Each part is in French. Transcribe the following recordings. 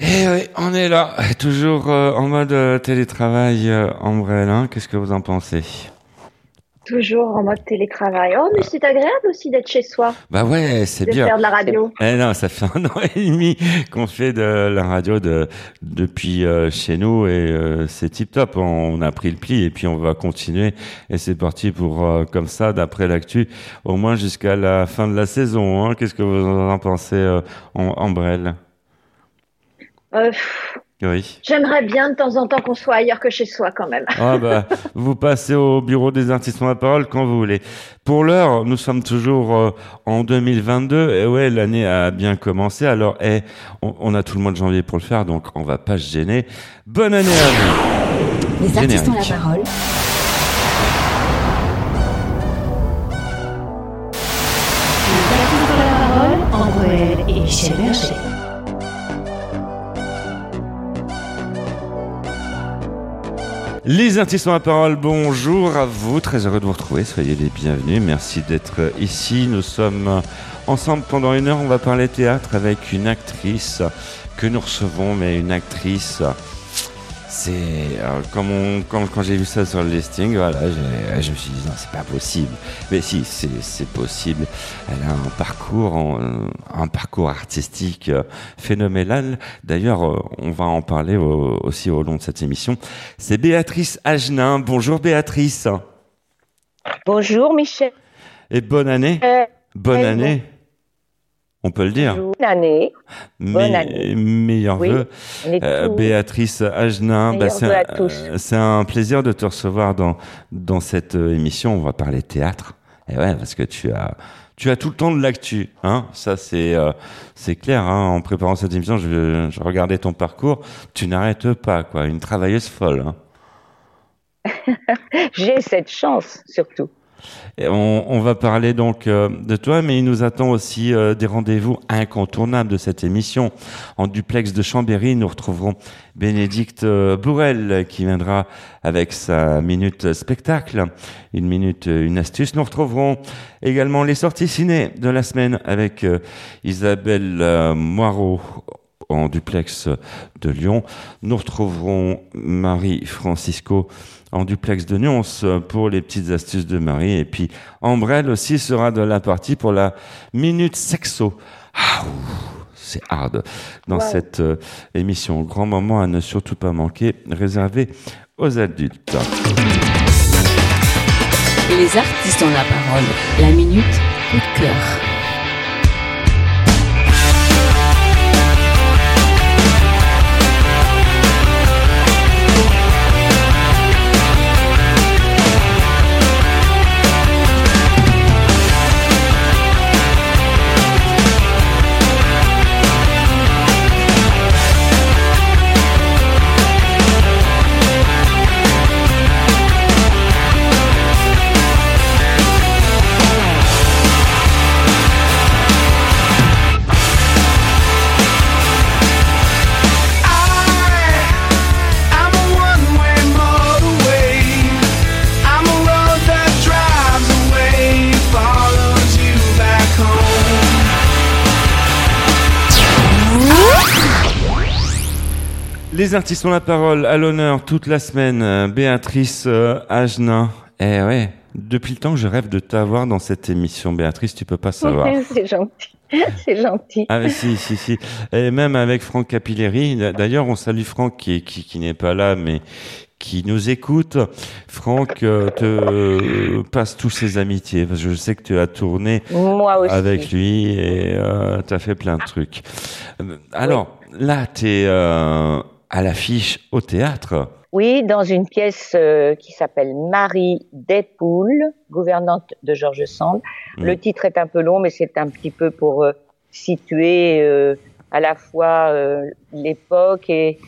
Et oui, on est là, toujours euh, en mode euh, télétravail euh, Ambrelle, hein. Qu'est-ce que vous en pensez? Toujours en mode télétravail. Oh, mais c'est agréable aussi d'être chez soi, Bah ouais, c'est de bien. faire de la radio. Eh non, ça fait un an et demi qu'on fait de la radio de, depuis chez nous et c'est tip top. On a pris le pli et puis on va continuer et c'est parti pour comme ça d'après l'actu au moins jusqu'à la fin de la saison. Hein. Qu'est-ce que vous en pensez, en, Ambrelle? Euh, Oui. J'aimerais bien de temps en temps qu'on soit ailleurs que chez soi quand même. Ah bah, vous passez au bureau des artistes à parole quand vous voulez. Pour l'heure, nous sommes toujours euh, en 2022 et ouais, l'année a bien commencé. Alors, eh, on, on a tout le mois de janvier pour le faire, donc on va pas se gêner. Bonne année à vous. Les artistes ont la parole. Les artistes ont la parole, bonjour à vous, très heureux de vous retrouver, soyez les bienvenus, merci d'être ici. Nous sommes ensemble pendant une heure, on va parler théâtre avec une actrice que nous recevons, mais une actrice, c'est, euh, quand, quand j'ai vu ça sur le listing, voilà, j'ai- je me suis dit non, c'est pas possible. Mais si, c'est possible. Elle a un parcours, en- un parcours artistique euh, phénoménal. D'ailleurs, euh, on va en parler au- aussi au long de cette émission. C'est Béatrice Agenin. Bonjour Béatrice. Bonjour Michel. Et bonne année. Bonne année. On peut le dire. Bonne année. bonne Me- année. Meilleurs Oui, vœux. Euh, Béatrice Agenin, bah, c'est un- euh, c'est un plaisir de te recevoir dans, dans cette euh, émission. On va parler théâtre. Et ouais, parce que tu as, tu as tout le temps de l'actu. Hein Ça, c'est euh, c'est clair. Hein en préparant cette émission, je, je regardais ton parcours. Tu n'arrêtes pas, quoi. Une travailleuse folle. Hein. J'ai cette chance surtout. On, va parler donc euh, de toi, mais il nous attend aussi euh, des rendez-vous incontournables de cette émission. En duplex de Chambéry, nous retrouverons Bénédicte euh, Bourrel qui viendra avec sa minute spectacle, une minute, une astuce. Nous retrouverons également les sorties ciné de la semaine avec Isabelle Moirot en duplex de Lyon. Nous retrouverons Marie Francisco en duplex de Nyons pour les petites astuces de Marie. Et puis Ambrelle aussi sera de la partie pour la minute sexo. Ah, c'est hard dans Wow. cette euh, émission. Grand moment à ne surtout pas manquer, réservé aux adultes. Les artistes ont la parole. La minute coup de cœur. Les artistes ont la parole à l'honneur toute la semaine. Euh, Béatrice euh, Agenin. Eh ouais, depuis le temps que je rêve de t'avoir dans cette émission, Béatrice, tu peux pas savoir. C'est gentil. C'est gentil. Ah mais si, si, si. Et même avec Franck Capilleri. D'ailleurs, on salue Franck qui, qui, qui n'est pas là, mais qui nous écoute. Franck euh, te euh, passe tous ses amitiés, parce que je sais que tu as tourné avec lui et euh, tu as fait plein de trucs. Alors, là, tu es à l'affiche au théâtre. Oui, dans une pièce euh, qui s'appelle Marie Despoules, gouvernante de Georges Sand. Le titre est un peu long, mais c'est un petit peu pour euh, situer euh, à la fois l'époque et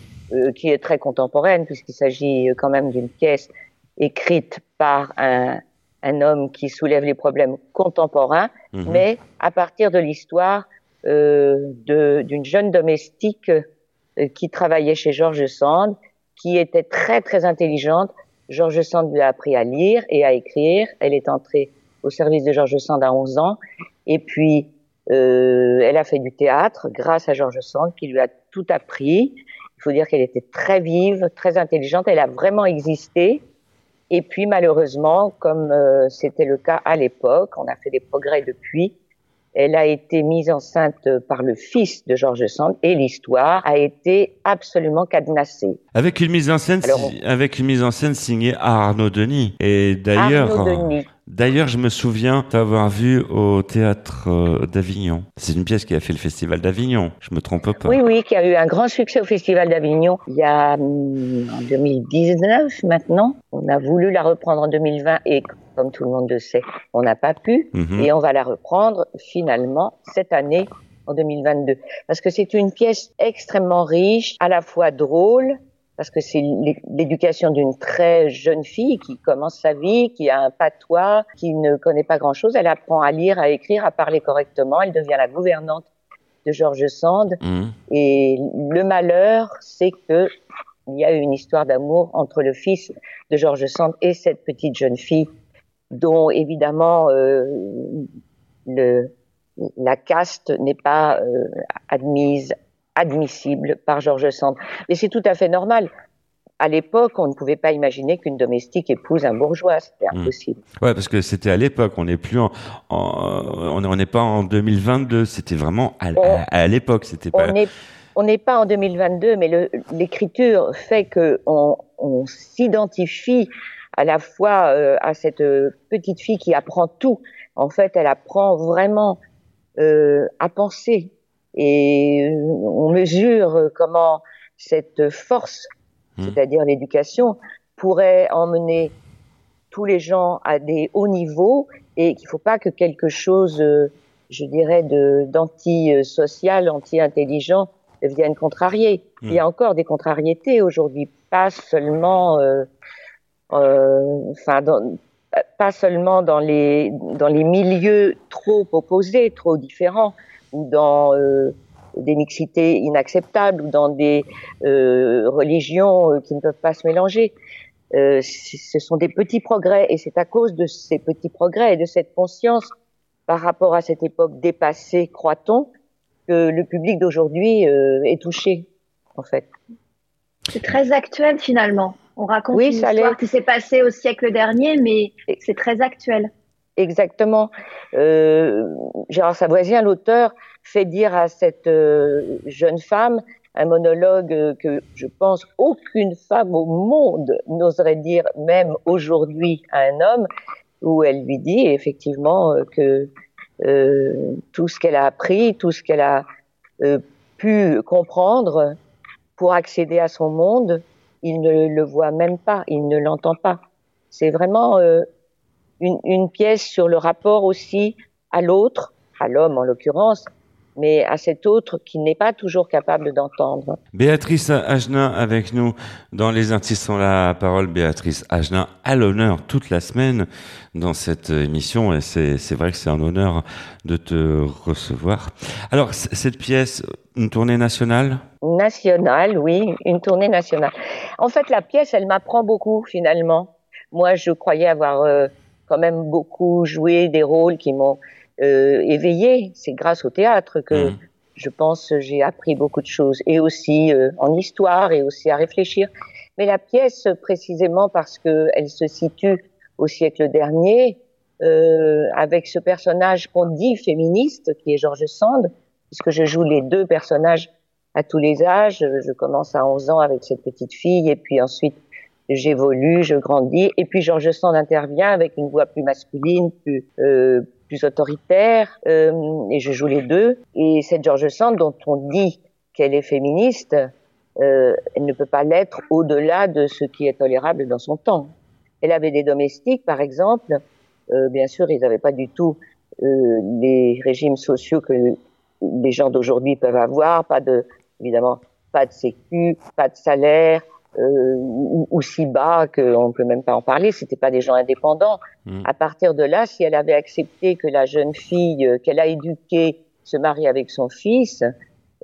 qui est très contemporaine, puisqu'il s'agit quand même d'une pièce écrite par un, un homme qui soulève les problèmes contemporains, Mhm. mais à partir de l'histoire d'une jeune domestique qui travaillait chez Georges Sand, qui était très très intelligente. Georges Sand lui a appris à lire et à écrire. Elle est entrée au service de Georges Sand à 11 ans. Et puis, Euh, elle a fait du théâtre grâce à Georges Sand qui lui a tout appris. Il faut dire qu'elle était très vive, très intelligente. Elle a vraiment existé. Et puis malheureusement, comme euh, c'était le cas à l'époque, on a fait des progrès depuis. Elle a été mise enceinte par le fils de Georges Sand et l'histoire a été absolument cadenassée. Avec une mise en scène, Alors, avec une mise en scène signée Arnaud Denis. Et d'ailleurs, Arnaud Denis. d'ailleurs, je me souviens t'avoir vu au théâtre euh, d'Avignon. C'est une pièce qui a fait le festival d'Avignon. Je me trompe pas. Oui, oui, qui a eu un grand succès au Festival d'Avignon il y a hum, en 2019 maintenant. On a voulu la reprendre en 2020 et comme tout le monde le sait, on n'a pas pu. Mhm. Et on va la reprendre finalement cette année en 2022. Parce que c'est une pièce extrêmement riche, à la fois drôle, parce que c'est l'é- l'éducation d'une très jeune fille qui commence sa vie, qui a un patois, qui ne connaît pas grand-chose. Elle apprend à lire, à écrire, à parler correctement. Elle devient la gouvernante de Georges Sand. Mhm. Et le malheur, c'est que il y a eu une histoire d'amour entre le fils de Georges Sand et cette petite jeune fille, dont évidemment euh, le, la caste n'est pas euh, admise, admissible par Georges Sand. Mais c'est tout à fait normal. À l'époque, on ne pouvait pas imaginer qu'une domestique épouse un bourgeois, c'était Mm. impossible. Ouais, parce que c'était à l'époque. On n'est plus en, en- on n'est pas en 2022. C'était vraiment à, à- à l'époque. C'était pas. On n'est pas en 2022, mais l'écriture fait que on, on s'identifie à la fois euh, à cette euh, petite fille qui apprend tout. En fait, elle apprend vraiment euh, à penser et euh, on mesure euh, comment cette force, Hmm. c'est-à-dire l'éducation, pourrait emmener tous les gens à des hauts niveaux et qu'il ne faut pas que quelque chose, euh, je dirais, d'anti-social, anti-intelligent vienne contrarier. Il y a encore des contrariétés aujourd'hui, pas seulement, euh, enfin, dans- pas seulement dans les dans les milieux trop opposés, trop différents, ou dans euh, des mixités inacceptables, ou dans des euh, religions euh, qui ne peuvent pas se mélanger. Euh, ce sont des petits progrès, et c'est à cause de ces petits progrès et de cette conscience par rapport à cette époque dépassée, croit-on, que le public d'aujourd'hui euh, est touché, en fait. C'est très actuel finalement. On raconte Oui, une ça histoire l'est. qui s'est passée au siècle dernier, mais c'est très actuel. Exactement. Euh, Gérard Savoisien, l'auteur, fait dire à cette euh, jeune femme un monologue euh, que je pense aucune femme au monde n'oserait dire, même aujourd'hui, à un homme, où elle lui dit effectivement euh, que euh, tout ce qu'elle a appris, tout ce qu'elle a pu comprendre pour accéder à son monde, il ne le voit même pas, il ne l'entend pas. C'est vraiment euh, une, pièce sur le rapport aussi à l'autre, à l'homme en l'occurrence, mais à cet autre qui n'est pas toujours capable d'entendre. Béatrice Agenin avec nous dans Les artistes ont la parole. Béatrice Agenin à l'honneur toute la semaine dans cette émission et c'est vrai que c'est un honneur de te recevoir. Alors cette pièce, une tournée nationale? Nationale, oui, une tournée nationale. En fait, la pièce, elle m'apprend beaucoup finalement. Moi, je croyais avoir euh, quand même beaucoup joué des rôles qui m'ont euh, éveillée. C'est grâce au théâtre que Mhm. je pense j'ai appris beaucoup de choses et aussi euh, en histoire et aussi à réfléchir. Mais la pièce, précisément parce que elle se situe au siècle dernier, euh, avec ce personnage qu'on dit féministe, qui est Georges Sand, puisque je joue les deux personnages à tous les âges. Je commence à 11 ans avec cette petite fille et puis ensuite j'évolue, je grandis. Et puis Georges Sand intervient avec une voix plus masculine, plus, euh, plus autoritaire euh, et je joue les deux. Et cette Georges Sand dont on dit qu'elle est féministe, euh, elle ne peut pas l'être au-delà de ce qui est tolérable dans son temps. Elle avait des domestiques, par exemple. Euh, bien sûr, ils n'avaient pas du tout euh, les régimes sociaux que les gens d'aujourd'hui peuvent avoir, pas de, évidemment, pas de sécu, pas de salaire, euh, ou, ou si bas qu'on ne peut même pas en parler. C'était pas des gens indépendants. Mm. À partir de là, si elle avait accepté que la jeune fille euh, qu'elle a éduquée se marie avec son fils,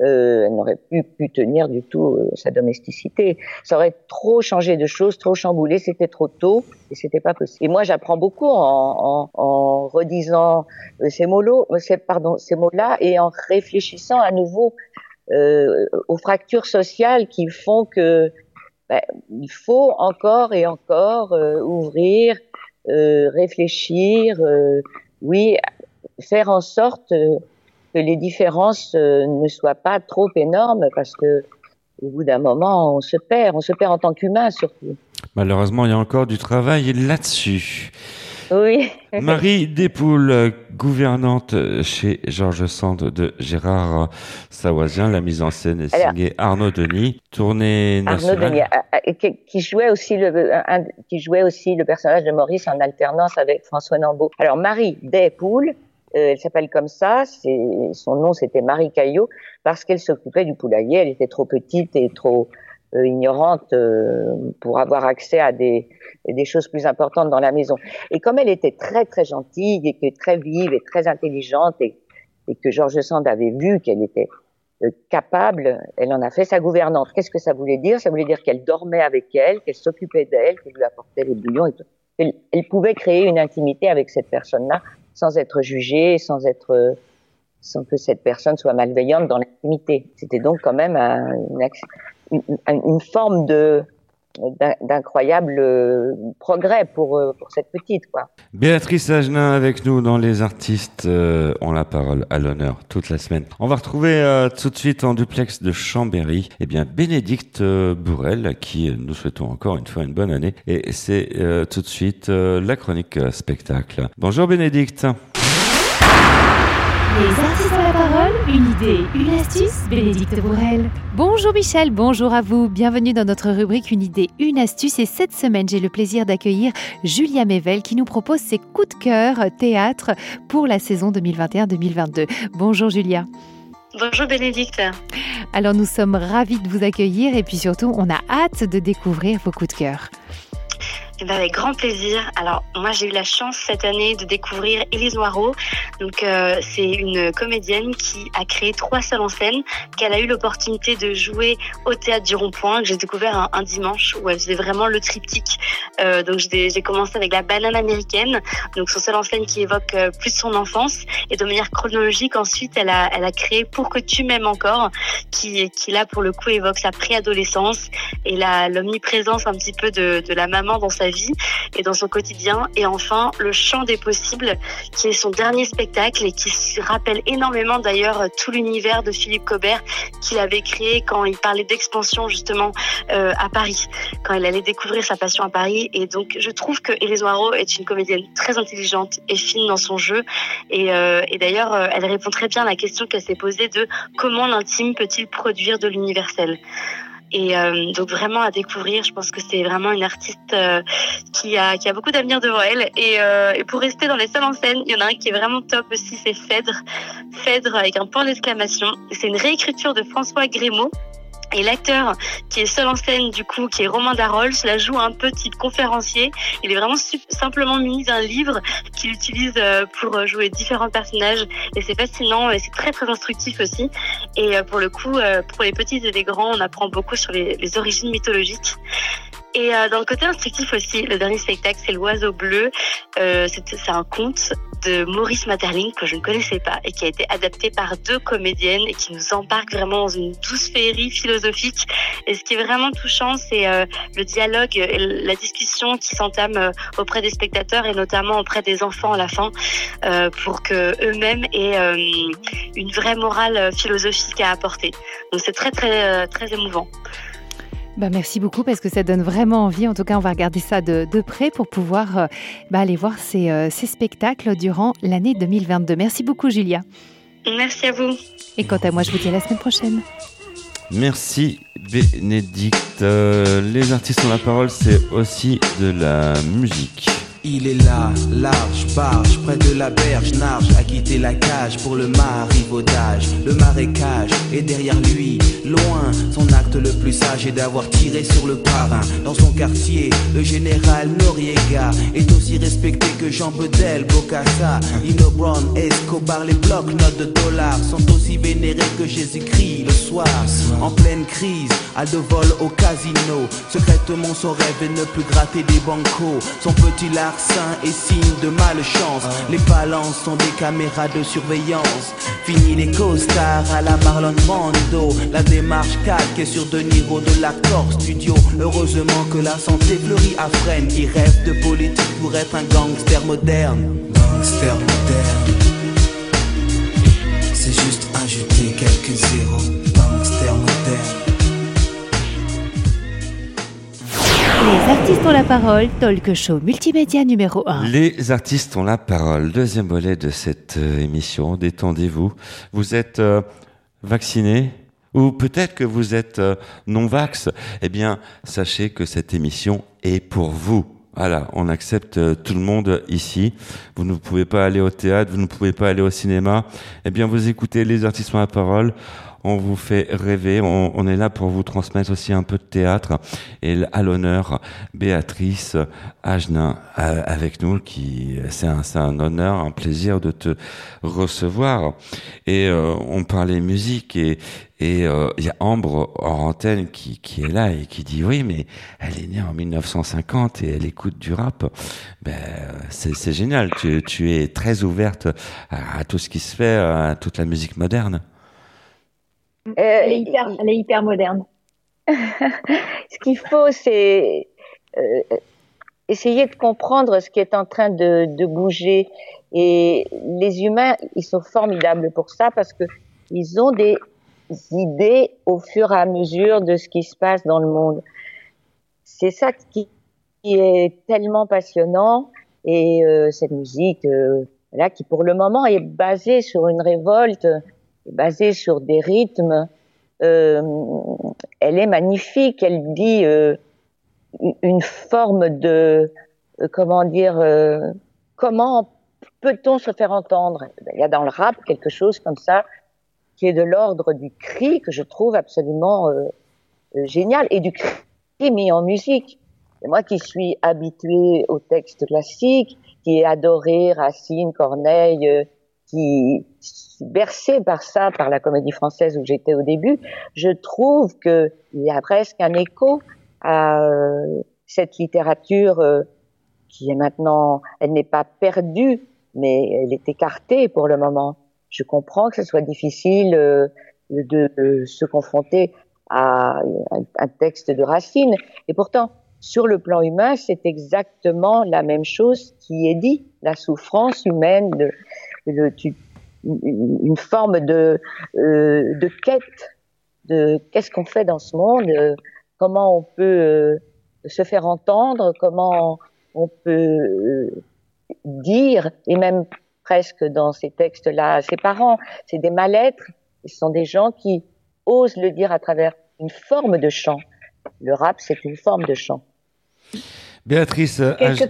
euh, elle n'aurait plus pu tenir du tout euh, sa domesticité. Ça aurait trop changé de choses, trop chamboulé, c'était trop tôt et c'était pas possible. Et moi, j'apprends beaucoup en, en, en redisant euh, ces mots-là, pardon, ces mots-là et en réfléchissant à nouveau euh, aux fractures sociales qui font que ben, il faut encore et encore euh, ouvrir, euh, réfléchir, oui, faire en sorte que les différences ne soient pas trop énormes parce que au bout d'un moment, on se perd, on se perd en tant qu'humain surtout. Malheureusement, il y a encore du travail là-dessus. Oui. Marie Despoules, gouvernante chez Georges Sand de Gérard Sawazien. La mise en scène est Alors- signée Arnaud Denis. Tournée Arnaud. Denis, qui, qui jouait aussi le, un- qui jouait aussi le personnage de Maurice en alternance avec François Nambeau. Alors Marie Despoules, euh, elle s'appelle comme ça, son nom c'était Marie Caillot, parce qu'elle s'occupait du poulailler, elle était trop petite et trop ignorante euh, pour avoir accès à des, choses plus importantes dans la maison. Et comme elle était très très gentille et très vive et très intelligente et, que Georges Sand avait vu qu'elle était euh, capable, elle en a fait sa gouvernante. Qu'est-ce que ça voulait dire? Ça voulait dire qu'elle dormait avec elle, qu'elle s'occupait d'elle, qu'elle lui apportait les bouillons et tout. Elle, pouvait créer une intimité avec cette personne-là sans être jugée, sans être euh, sans que cette personne soit malveillante dans l'intimité. C'était donc quand même un- une, forme d'incroyable euh, progrès pour euh, pour cette petite. Béatrice Agenin avec nous dans Les Artistes euh, ont la parole à l'honneur toute la semaine. On va retrouver tout de suite en duplex de Chambéry, eh bien Bénédicte Bourrel, à qui nous souhaitons encore une fois une bonne année. Et c'est tout de suite la chronique spectacle. Bonjour Bénédicte. Les artistes ont la parole, une idée, une astuce, Bénédicte Bourrel. Bonjour Michel, bonjour à vous. Bienvenue dans notre rubrique Une idée, une astuce. Et cette semaine, j'ai le plaisir d'accueillir Julia Mével qui nous propose ses coups de cœur théâtre pour la saison 2021-2022. Bonjour Julia. Bonjour Bénédicte. Alors nous sommes ravis de vous accueillir et puis surtout, on a hâte de découvrir vos coups de cœur. Eh ben, avec grand plaisir. Alors moi j'ai eu la chance cette année de découvrir Élise Noireau. Donc euh, c'est une comédienne qui a créé trois seuls en scène, qu'elle a eu l'opportunité de jouer au théâtre du Rond-Point, que j'ai découvert un, dimanche où elle faisait vraiment le triptyque. Euh, donc j'ai commencé avec la banane américaine, donc son seul en scène qui évoque euh, plus son enfance et de manière chronologique ensuite elle a créé Pour que tu m'aimes encore, qui qui là pour le coup évoque sa préadolescence et l'omniprésence un petit peu de, de la maman dans sa et dans son quotidien. Et enfin, Le Chant des possibles, qui est son dernier spectacle et qui rappelle énormément d'ailleurs tout l'univers de Philippe Cobert qu'il avait créé quand il parlait d'expansion justement euh, à Paris, quand il allait découvrir sa passion à Paris. Et donc, je trouve que Élise Noireau est une comédienne très intelligente et fine dans son jeu. Et, euh, d'ailleurs, euh, elle répond très bien à la question qu'elle s'est posée de comment l'intime peut-il produire de l'universel. Et euh, donc vraiment à découvrir, je pense que c'est vraiment une artiste euh, qui a qui a beaucoup d'avenir devant elle. Et, euh, et pour rester dans les salles en scène, il y en a un qui est vraiment top aussi, c'est Phèdre. Phèdre avec un point d'exclamation. C'est une réécriture de François Grémaud. Et l'acteur qui est seul en scène, du coup, qui est Romain Darol, cela joue un type conférencier. Il est vraiment simplement muni d'un livre qu'il utilise euh, pour euh, jouer différents personnages. Et c'est fascinant et c'est très très instructif aussi. Et euh, pour le coup, pour les petits et les grands, on apprend beaucoup sur les, les origines mythologiques. Et euh, dans le côté instructif aussi, le dernier spectacle, c'est l'oiseau bleu. Euh, c'est un conte de Maurice Maeterlinck que je ne connaissais pas et qui a été adapté par deux comédiennes et qui nous embarque vraiment dans une douce féerie philosophique. Et ce qui est vraiment touchant, c'est euh, le dialogue et la discussion qui s'entame euh, auprès des spectateurs et notamment auprès des enfants à la fin euh, pour que eux-mêmes aient euh, une vraie morale philosophique à apporter. Donc c'est très très très émouvant. Bah, merci beaucoup parce que ça donne vraiment envie. En tout cas, on va regarder ça de, de près pour pouvoir euh, bah, aller voir ces, euh, ces spectacles durant l'année 2022. Merci beaucoup, Julia. Merci à vous. Et quant à moi, je vous dis à la semaine prochaine. Merci Bénédicte. Euh, les artistes ont la parole, c'est aussi de la musique. Il est là, large, barge, près de la berge, narge, a quitté la cage pour le marivaudage. Le marécage est derrière lui, loin. Son acte le plus sage est d'avoir tiré sur le parrain. Dans son quartier, le général Noriega est aussi respecté que Jean Bedel, Bocassa, Nino Brown, Escobar. Les blocs, notes de dollars sont aussi vénérés que Jésus-Christ le soir. En pleine crise, à de vol au casino. Secrètement, son rêve est ne plus gratter des bancos. Son petit larcin est signe de malchance. Les balances sont des caméras de surveillance. Fini les costards à la Marlon Brando. La démarche calque est sur De Niro de l'accord studio. Heureusement que la santé fleurit à Fresnes. Qui rêve de politique pour être un gangster moderne. Gangster moderne. C'est juste ajouter quelques zéros. Gangster moderne. Les artistes ont la parole, talk show multimédia numéro 1. Les artistes ont la parole. Deuxième volet de cette euh, émission. Détendez-vous. Vous êtes euh, vacciné ou peut-être que vous êtes euh, non-vax? Eh bien, sachez que cette émission est pour vous. Voilà, on accepte euh, tout le monde ici. Vous ne pouvez pas aller au théâtre, vous ne pouvez pas aller au cinéma. Eh bien, vous écoutez les artistes ont la parole. On vous fait rêver. On, on est là pour vous transmettre aussi un peu de théâtre. Et à l'honneur, Béatrice Agenin euh, avec nous, qui c'est un, un honneur, un plaisir de te recevoir. Et euh, on parlait musique et et euh, il y a Ambre en antenne qui, qui est là et qui dit oui, mais elle est née en 1950 et elle écoute du rap. Ben, c'est, génial. Tu, tu es très ouverte à tout ce qui se fait, à toute la musique moderne. Euh, Elle est hyper, elle est hyper moderne. ce qu'il faut, c'est euh, essayer de comprendre ce qui est en train de, de bouger. Et les humains, ils sont formidables pour ça parce que ils ont des idées au fur et à mesure de ce qui se passe dans le monde. C'est ça qui, qui est tellement passionnant. Et euh, cette musique, euh, là, qui pour le moment est basée sur une révolte, basée sur des rythmes. Euh, elle est magnifique. Elle dit euh, une forme de, euh, comment dire, euh, comment peut-on se faire entendre? Il y a dans le rap quelque chose comme ça qui est de l'ordre du cri que je trouve absolument euh, euh, génial et du cri mis en musique. Et moi qui suis habituée au texte classique, qui ai adoré Racine, Corneille, qui bercée par ça, par la comédie française où j'étais au début, je trouve que il y a presque un écho à euh, cette littérature euh, qui est maintenant, elle n'est pas perdue, mais elle est écartée pour le moment. Je comprends que ce soit difficile euh, de, se confronter à un texte de Racine, et pourtant, sur le plan humain, c'est exactement la même chose qui est dit. La souffrance humaine, de, une forme de, euh, de quête de qu'est-ce qu'on fait dans ce monde, euh, comment on peut euh, se faire entendre, comment on peut dire, et même presque dans ces textes-là, ses parents, c'est des mal-être, ce sont des gens qui osent le dire à travers une forme de chant. Le rap, c'est une forme de chant. Béatrice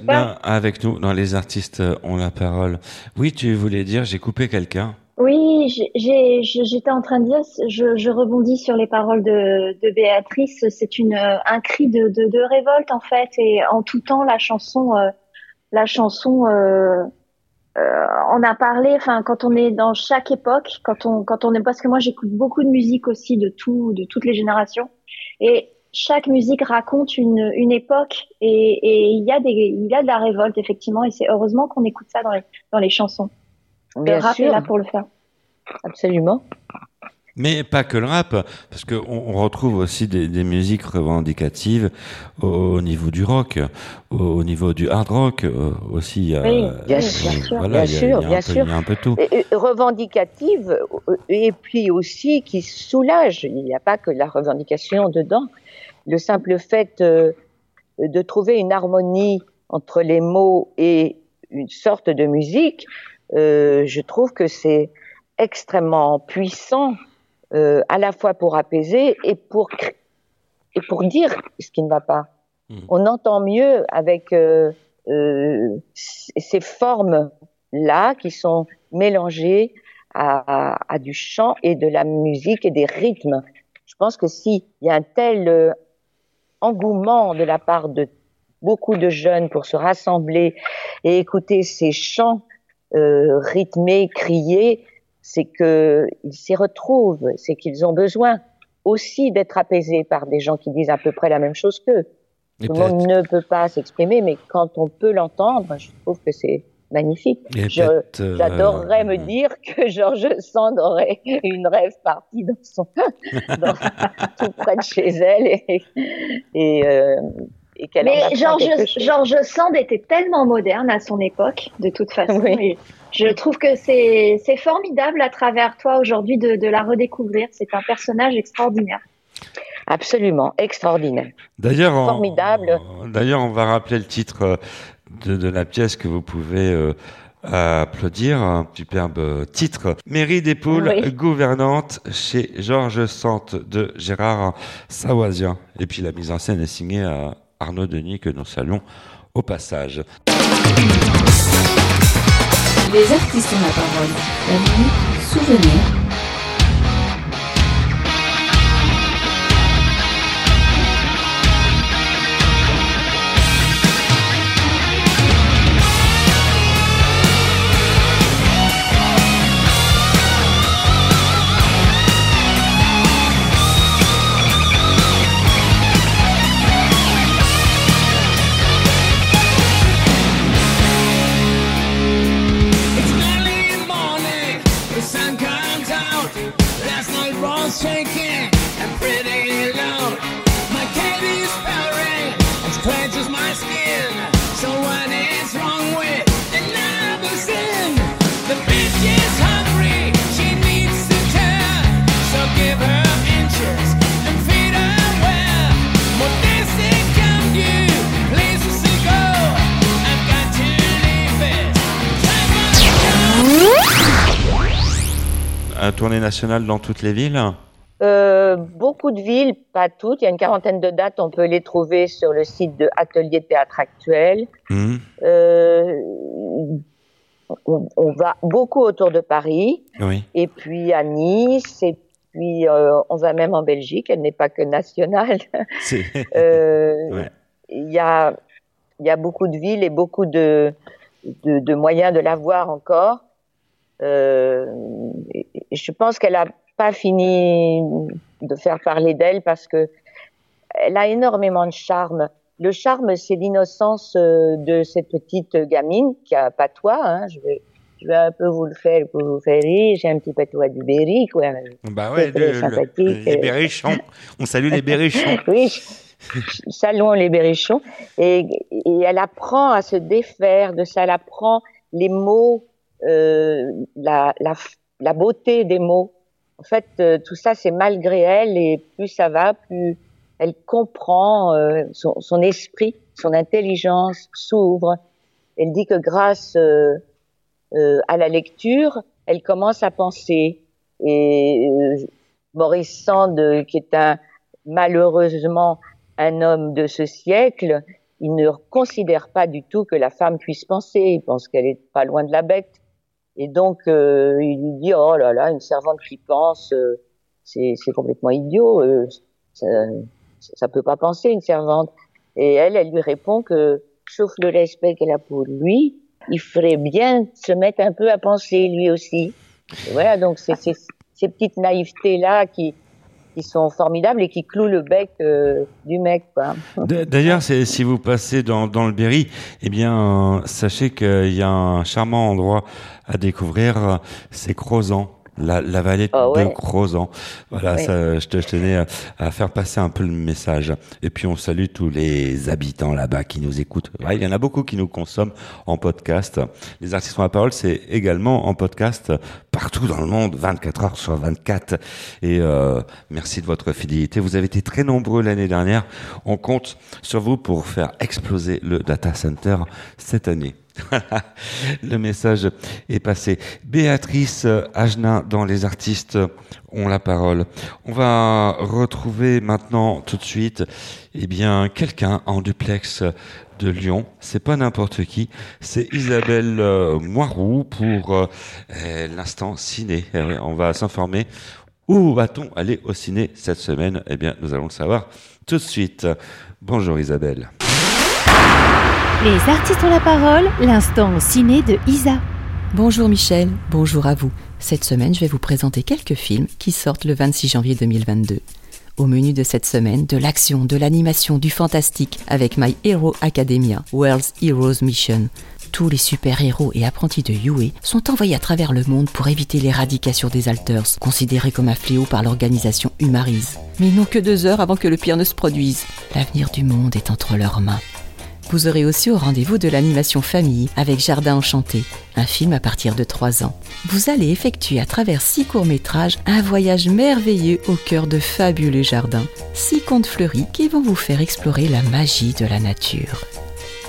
part- avec nous dans Les artistes euh, ont la parole. Oui, tu voulais dire, j'ai coupé quelqu'un. Oui, j'étais en train de dire, je, je rebondis sur les paroles de, de Béatrice. C'est une euh, un cri de, de, de révolte en fait, et en tout temps la chanson, euh, la chanson, euh, euh, on a parlé. Enfin, quand on est dans chaque époque, quand on quand on est parce que moi j'écoute beaucoup de musique aussi de tout de toutes les générations, et chaque musique raconte une une époque, et et il y a des il y a de la révolte effectivement, et c'est heureusement qu'on écoute ça dans les dans les chansons. Le Bien rap est là pour le faire. absolument. Mais pas que le rap, parce qu'on on retrouve aussi des, des musiques revendicatives au, au niveau du rock, au, au niveau du hard rock euh, aussi. a- Oui, bien euh, sûr, voilà, bien il y a- sûr, bien peu- sûr. Il y a un peu tout. Et- et revendicative euh, et puis aussi qui soulage. Il n'y a pas que la revendication dedans. Le simple fait euh, de trouver une harmonie entre les mots et une sorte de musique, euh, je trouve que c'est extrêmement puissant, euh, à la fois pour apaiser et pour et pour dire ce qui ne va pas. Mhm. On entend mieux avec euh, ces formes-là qui sont mélangées à, à du chant et de la musique et des rythmes. Je pense que s'il y a un tel engouement de la part de beaucoup de jeunes pour se rassembler et écouter ces chants euh, rythmés, criés, c'est qu'ils s'y retrouvent, c'est qu'ils ont besoin aussi d'être apaisés par des gens qui disent à peu près la même chose qu'eux. Tout le monde ne peut pas s'exprimer, mais quand on peut l'entendre, je trouve que c'est magnifique. euh, J'adorerais me dire que Georges Sand aurait une rêve partie dans son, dans- tout près de chez elle et, et, euh, et qu'elle en Mais Sand était tellement moderne à son époque, de toute façon. Oui. Et je trouve que c'est formidable à travers toi aujourd'hui de, de la redécouvrir. C'est un personnage extraordinaire. Absolument, extraordinaire. D'ailleurs, Formidable. D'ailleurs, on va rappeler le titre euh, de, de la pièce que vous pouvez euh, applaudir. Un superbe euh, titre. Mairie des Poules, Oui. gouvernante chez Georges Sante de Gérard Sawazien. Et puis la mise en scène est signée à Arnaud Denis que nous saluons au passage. Les artistes ont la parole. La minute souvenir. Nationale dans toutes les villes. Euh, beaucoup de villes, pas toutes, il y a une quarantaine de dates, on peut les trouver sur le site de Atelier de Théâtre Actuel. Mhm. Euh, on, on va beaucoup autour de Paris, Oui. et puis à Nice, et puis euh, on va même en Belgique, elle n'est pas que nationale. Ouais. Il y, a, il y a beaucoup de villes et beaucoup de, de, de moyens de la voir encore. Euh, je pense qu'elle a pas fini de faire parler d'elle parce que elle a énormément de charme. Le charme, c'est l'innocence euh, de cette petite gamine qui a patois. Hein, je vais, je vais un peu vous le faire pour vous faire rire. J'ai un petit patois du Berry, quoi. Bah ouais, le- le- sympathique. les berrichons. On salue les berrichons. Oui, saluons les berrichons. Et, et elle apprend à se défaire de ça. Elle apprend les mots, la, la, la beauté des mots. En fait, euh, tout ça, c'est malgré elle. Et plus ça va, plus elle comprend euh, son, son esprit, son intelligence s'ouvre. Elle dit que grâce euh, euh, à la lecture, elle commence à penser. Et euh, Maurice Sand, euh, qui est un malheureusement un homme de ce siècle, il ne considère pas du tout que la femme puisse penser. Il pense qu'elle est pas loin de la bête. Et donc, euh, il lui dit, oh là là, une servante qui pense, euh, c'est complètement idiot. euh, ça, ça peut pas penser, une servante. Et elle, elle lui répond que, sauf le respect qu'elle a pour lui, il ferait bien se mettre un peu à penser lui aussi. Voilà, donc c'est ces petites naïvetés-là qui, qui sont formidables et qui clouent le bec euh, du mec, D'ailleurs, si vous passez dans, dans le Berry, eh bien, euh, sachez qu'il y a un charmant endroit à découvrir, euh, c'est Crozan. La, la vallée Ah de. Crozan. Voilà, Oui. ça, je, te, je tenais à, à faire passer un peu le message. Et puis on salue tous les habitants là-bas qui nous écoutent. Ouais, il y en a beaucoup qui nous consomment en podcast. Les artistes ont la parole, c'est également en podcast partout dans le monde, 24 heures sur 24. Et euh, merci de votre fidélité. Vous avez été très nombreux l'année dernière. On compte sur vous pour faire exploser le data center cette année. Le message est passé. Béatrice Agenin dans Les artistes ont la parole. On va retrouver maintenant tout de suite eh bien quelqu'un en duplex de Lyon. C'est pas n'importe qui, c'est Isabelle euh, Moiroux pour euh, euh, l'instant ciné. Eh on va s'informer. Où va-t-on aller au ciné cette semaine? Eh bien, nous allons le savoir tout de suite. Bonjour Isabelle. Les artistes ont la parole, l'instant ciné de Isa. Bonjour Michel, bonjour à vous. Cette semaine, je vais vous présenter quelques films qui sortent le 26 janvier 2022. Au menu de cette semaine, de l'action, de l'animation, du fantastique avec My Hero Academia, World's Heroes Mission. Tous les super-héros et apprentis de Yue sont envoyés à travers le monde pour éviter l'éradication des Alters, considérés comme un fléau par l'organisation Humarise. Mais ils n'ont que deux heures avant que le pire ne se produise. L'avenir du monde est entre leurs mains. Vous aurez aussi au rendez-vous de l'animation famille avec Jardin Enchanté, un film à partir de 3 ans. Vous allez effectuer à travers six courts-métrages un voyage merveilleux au cœur de fabuleux jardins. Six contes fleuris qui vont vous faire explorer la magie de la nature.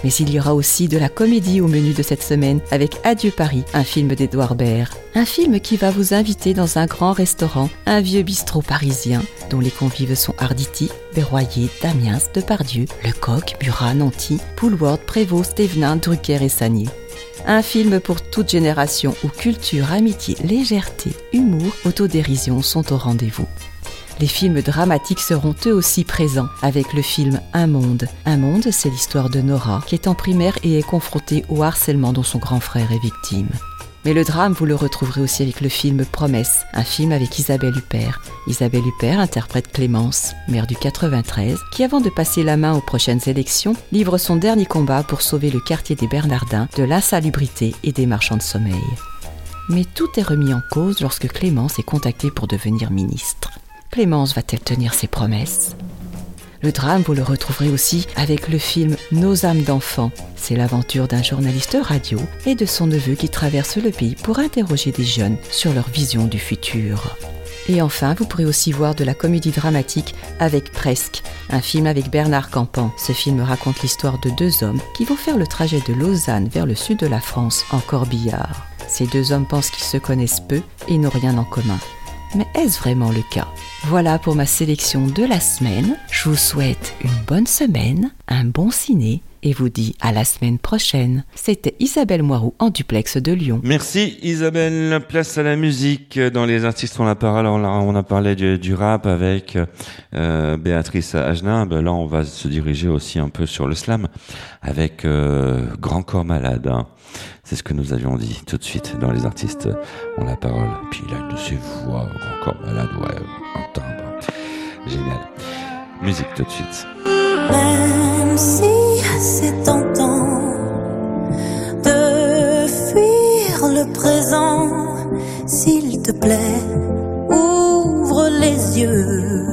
Mais il y aura aussi de la comédie au menu de cette semaine avec Adieu Paris, un film d'Edouard Baird. Un film qui va vous inviter dans un grand restaurant, un vieux bistrot parisien, dont les convives sont Arditi, Berroyer, Damiens, Depardieu, Lecoq, Murat, Nanty, Poulward, Prévost, Stévenin, Drucker et Sagné. Un film pour toute génération où culture, amitié, légèreté, humour, autodérision sont au rendez-vous. Les films dramatiques seront eux aussi présents avec le film Un monde. Un monde, c'est l'histoire de Nora qui est en primaire et est confrontée au harcèlement dont son grand frère est victime. Mais le drame, vous le retrouverez aussi avec le film Promesse, un film avec Isabelle Huppert. Isabelle Huppert interprète Clémence, mère du 93, qui avant de passer la main aux prochaines élections, livre son dernier combat pour sauver le quartier des Bernardins de l'insalubrité et des marchands de sommeil. Mais tout est remis en cause lorsque Clémence est contactée pour devenir ministre. Clémence va-t-elle tenir ses promesses? Le drame, vous le retrouverez aussi avec le film Nos âmes d'enfants. C'est l'aventure d'un journaliste radio et de son neveu qui traverse le pays pour interroger des jeunes sur leur vision du futur. Et enfin, vous pourrez aussi voir de la comédie dramatique avec Presque, un film avec Bernard Campan. Ce film raconte l'histoire de deux hommes qui vont faire le trajet de Lausanne vers le sud de la France en corbillard. Ces deux hommes pensent qu'ils se connaissent peu et n'ont rien en commun. Mais est-ce vraiment le cas? Voilà pour ma sélection de la semaine. Je vous souhaite une bonne semaine, un bon ciné et vous dis à la semaine prochaine. C'était Isabelle Moiroux en duplex de Lyon. Merci Isabelle. Place à la musique dans les artistes. On a, on a parlé du, rap avec euh, Béatrice Agenin. Ben là, on va se diriger aussi un peu sur le slam avec euh, Grand Corps Malade. C'est ce que nous avions dit tout de suite dans les artistes ont la parole. Puis il a de ses voix, Corps Malade, ouais, un timbre. Génial. Musique tout de suite. Même si c'est tentant de fuir le présent, s'il te plaît, ouvre les yeux.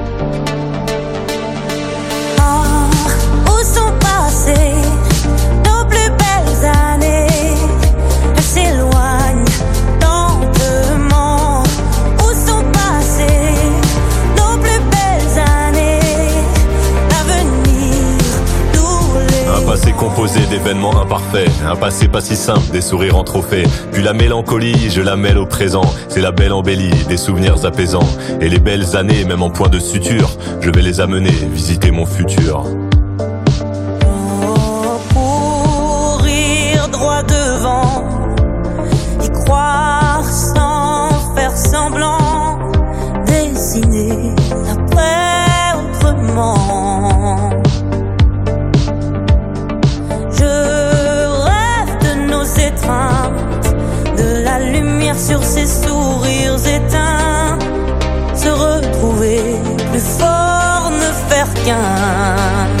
Un passé pas si simple, des sourires en trophée. Puis la mélancolie, je la mêle au présent. C'est la belle embellie, des souvenirs apaisants. Et les belles années, même en point de suture, je vais les amener visiter mon futur. droit devant, y croire sans faire semblant, dessiner après autrement. De la lumière sur ces sourires éteints, se retrouver plus fort, ne faire qu'un.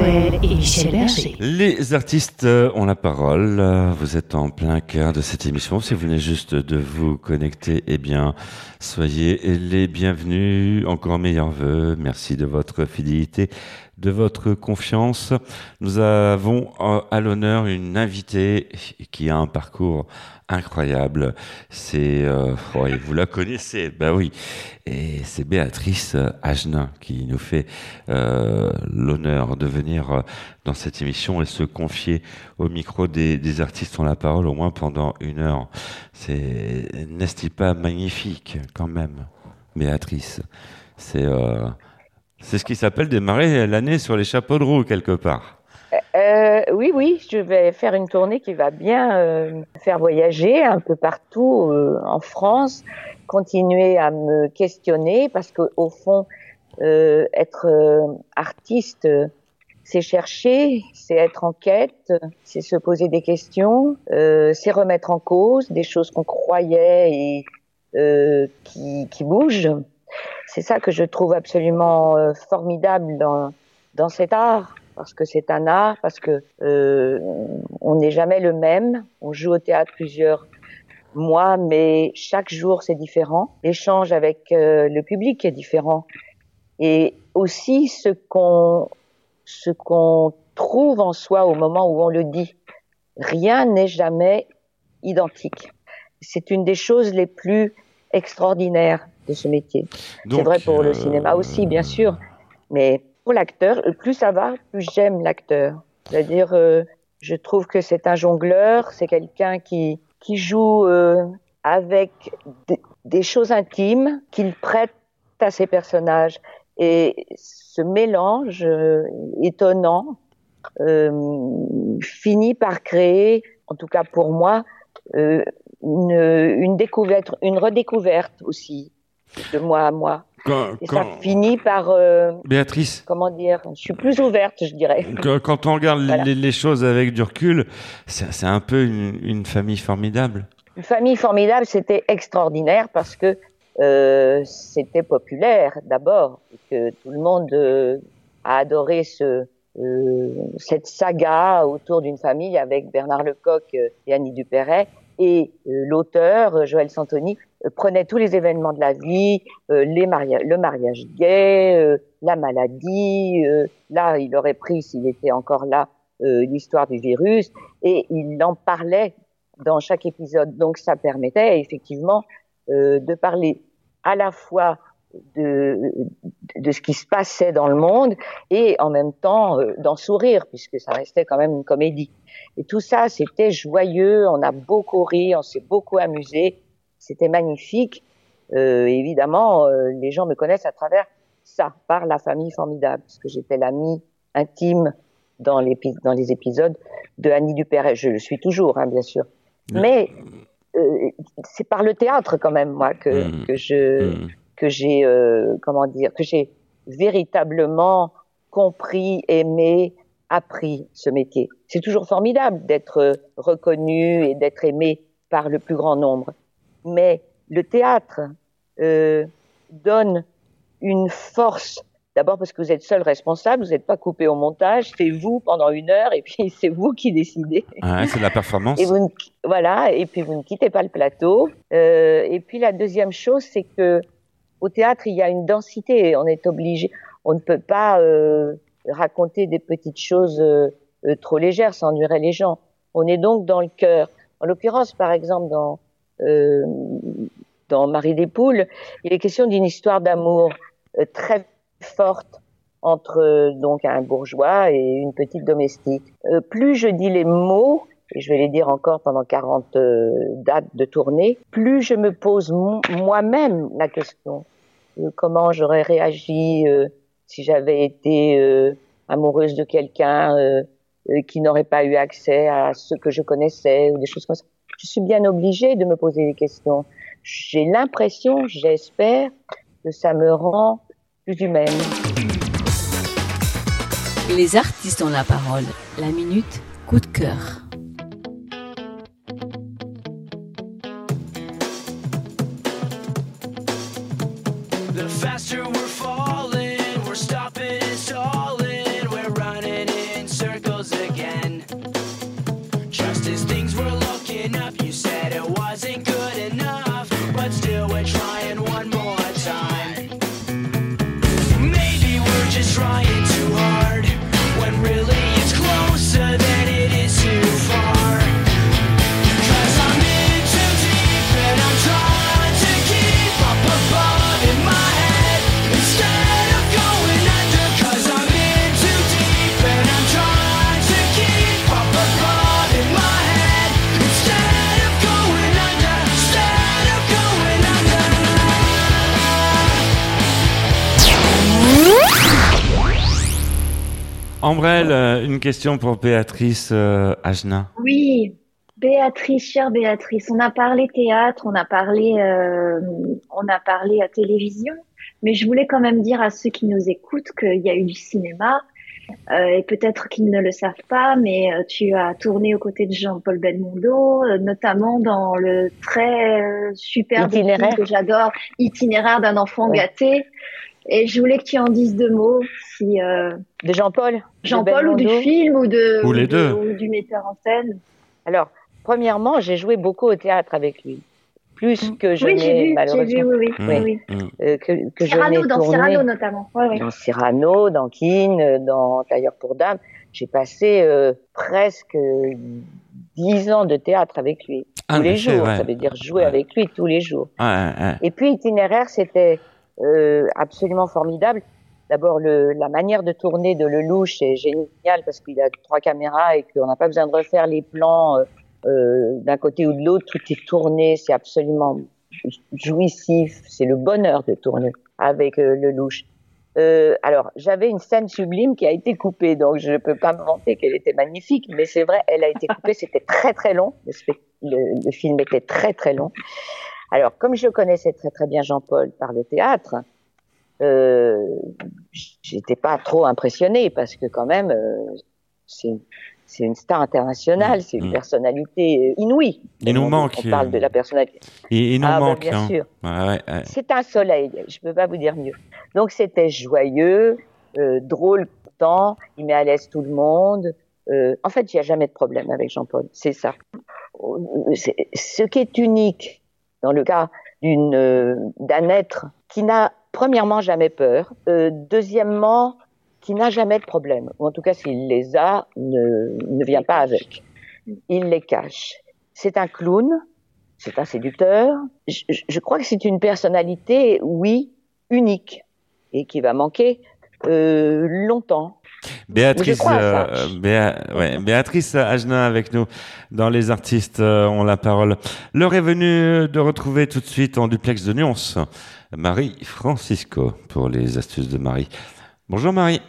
Les artistes ont la parole, André et Michel Berger. Les artistes euh, ont la parole. Vous êtes en plein cœur de cette émission. Si vous venez juste de vous connecter, eh bien, soyez les bienvenus. Encore meilleurs vœux. Merci de votre fidélité, de votre confiance. Nous avons euh, à l'honneur une invitée qui a un parcours incroyable. C'est, euh, ouais, vous la connaissez, bah oui. Et c'est Béatrice Agenin qui nous fait euh, l'honneur de venir euh, dans cette émission et se confier au micro des, des artistes ont la parole au moins pendant une heure. C'est, n'est-ce pas magnifique quand même, Béatrice? C'est, euh, c'est ce qui s'appelle démarrer l'année sur les chapeaux de roue quelque part. Euh, oui, oui, je vais faire une tournée qui va bien euh, faire voyager un peu partout euh, en France, continuer à me questionner parce que au fond, euh, être euh, artiste, euh, c'est chercher, c'est être en quête, c'est se poser des questions, euh, c'est remettre en cause des choses qu'on croyait et euh, qui, qui bougent. C'est ça que je trouve absolument euh, formidable dans, dans cet art parce que c'est un art, parce que euh, on n'est jamais le même. On joue au théâtre plusieurs mois, mais chaque jour c'est différent. L'échange avec euh, le public est différent, et aussi ce qu'on ce qu'on trouve en soi au moment où on le dit. Rien n'est jamais identique. C'est une des choses les plus extraordinaires de ce métier. C'est vrai pour euh, le cinéma aussi, bien sûr, mais pour l'acteur, euh, plus ça va, plus j'aime l'acteur. C'est-à-dire, euh, je trouve que c'est un jongleur, c'est quelqu'un qui qui joue euh, avec des- choses intimes qu'il prête à ses personnages. Et ce mélange euh, étonnant euh, finit par créer, en tout cas pour moi, euh, une, une découverte, une redécouverte aussi de moi à moi. Quand, Et quand- ça finit par, euh, Béatrice, comment dire, je suis plus ouverte, je dirais. quand, quand on regarde Voilà. les, les choses avec du recul, c'est un peu une, une famille formidable. Une famille formidable, c'était extraordinaire parce que euh, c'était populaire d'abord, que tout le monde euh, a adoré ce, cette saga autour d'une famille avec Bernard Lecoq et Annie Dupéret. Et l'auteur, Joël Santoni, prenait tous les événements de la vie, euh, les le mariage gay, euh, la maladie. euh, là, il aurait pris, s'il était encore là, euh, l'histoire du virus, et il en parlait dans chaque épisode. Donc ça permettait effectivement euh, de parler à la fois de, de ce qui se passait dans le monde et en même temps euh, d'en sourire puisque ça restait quand même une comédie. Et tout ça, c'était joyeux, on a beaucoup ri, on s'est beaucoup amusé, c'était magnifique. Euh, évidemment, euh, les gens me connaissent à travers ça, par la famille formidable, parce que j'étais l'amie intime dans, les épisodes de Annie Dupéret. Je le suis toujours, hein, bien sûr. Mais euh, c'est par le théâtre quand même moi que, Mm. que je que j'ai comment dire que j'ai véritablement compris, aimé, appris ce métier. C'est toujours formidable d'être reconnu et d'être aimé par le plus grand nombre. Mais le théâtre euh, donne une force. D'abord parce que vous êtes seul responsable, vous n'êtes pas coupé au montage, c'est vous pendant une heure et puis c'est vous qui décidez. Ouais, c'est de la performance. Et vous ne, voilà, et puis vous ne quittez pas le plateau. Euh, et puis la deuxième chose, c'est que au théâtre, il y a une densité. On est obligé, on ne peut pas euh, raconter des petites choses euh, euh, trop légères, ça ennuierait les gens. On est donc dans le cœur. En l'occurrence, par exemple, dans euh, dans Marie des Poules, il est question d'une histoire d'amour euh, très forte entre euh, donc un bourgeois et une petite domestique. Plus je dis les mots, et je vais les dire encore pendant 40 euh, dates de tournée, plus je me pose mo- moi-même la question euh, comment j'aurais réagi si j'avais été amoureuse de quelqu'un qui n'aurait pas eu accès à ce que je connaissais ou des choses comme ça. Je suis bien obligée de me poser des questions. J'ai l'impression, j'espère, que ça me rend plus humaine. Les artistes ont la parole. La minute coup de cœur. Ambrelle, une question pour Béatrice euh, Ajna. Oui, Béatrice, chère Béatrice, on a parlé théâtre, on a parlé, euh, on a parlé à télévision, mais je voulais quand même dire à ceux qui nous écoutent qu'il y a eu du cinéma, euh, et peut-être qu'ils ne le savent pas, mais euh, tu as tourné aux côtés de Jean-Paul Belmondo, euh, notamment dans le très euh, superbe film Itinéraire. que j'adore, Itinéraire d'un enfant Ouais. gâté. Et je voulais que tu en dises deux mots, si euh, De Jean-Paul Jean-Paul ou du film ou de Ou les de- deux. ou du metteur en scène. Alors, premièrement, j'ai joué beaucoup au théâtre avec lui. Plus que je oui, n'ai malheureusement vu, oui, oui, Mm, oui, oui. mm. euh, que, que je Cyrano, dans tourné Cyrano notamment. Ouais, ouais. dans Cyrano, dans Keane, dans Tailleur pour Dame. J'ai passé euh, presque dix ans de théâtre avec lui, Ah, tous les jours. Ça veut dire jouer Ouais. avec lui tous les jours. Ouais, ouais. Et puis itinéraire, c'était euh, absolument formidable. D'abord, la manière de tourner de Lelouch est géniale parce qu'il a trois caméras et qu'on n'a pas besoin de refaire les plans euh, euh, d'un côté ou de l'autre. Tout est tourné, c'est absolument jouissif. C'est le bonheur de tourner avec euh, Lelouch. Euh, alors, j'avais une scène sublime qui a été coupée, donc je ne peux pas me vanter qu'elle était magnifique, mais c'est vrai, elle a été coupée. C'était très très long. Le film était très très long. Alors, comme je connaissais très très bien Jean-Paul par le théâtre, euh, j'étais pas trop impressionnée parce que quand même, euh, c'est c'est une star internationale, c'est une Mm. personnalité euh, inouïe. Il nous On- manque, On parle euh, de la personnalité. Il, il nous Ah, bah, manque. bien hein. sûr. Ouais, ouais, ouais. C'est un soleil, je peux pas vous dire mieux. Donc c'était joyeux, euh, drôle, temps, il met à l'aise tout le monde. Euh, en fait, il n'y a jamais de problème avec Jean-Paul, c'est ça. Euh, Ce qui est unique dans le cas d'une euh, d'un être qui n'a premièrement jamais peur, euh, deuxièmement qui n'a jamais de problème, ou en tout cas s'il les a, ne, ne vient pas avec. Il les cache. C'est un clown, c'est un séducteur. Je, je- crois que c'est une personnalité, oui, unique et qui va manquer euh, longtemps. Béatrice, euh, Béa- ouais, Béatrice Ajna avec nous dans Les artistes euh, ont la parole. L'heure est venue de retrouver tout de suite en duplex de nuance Marie Francisco pour les astuces de Marie. Bonjour Marie.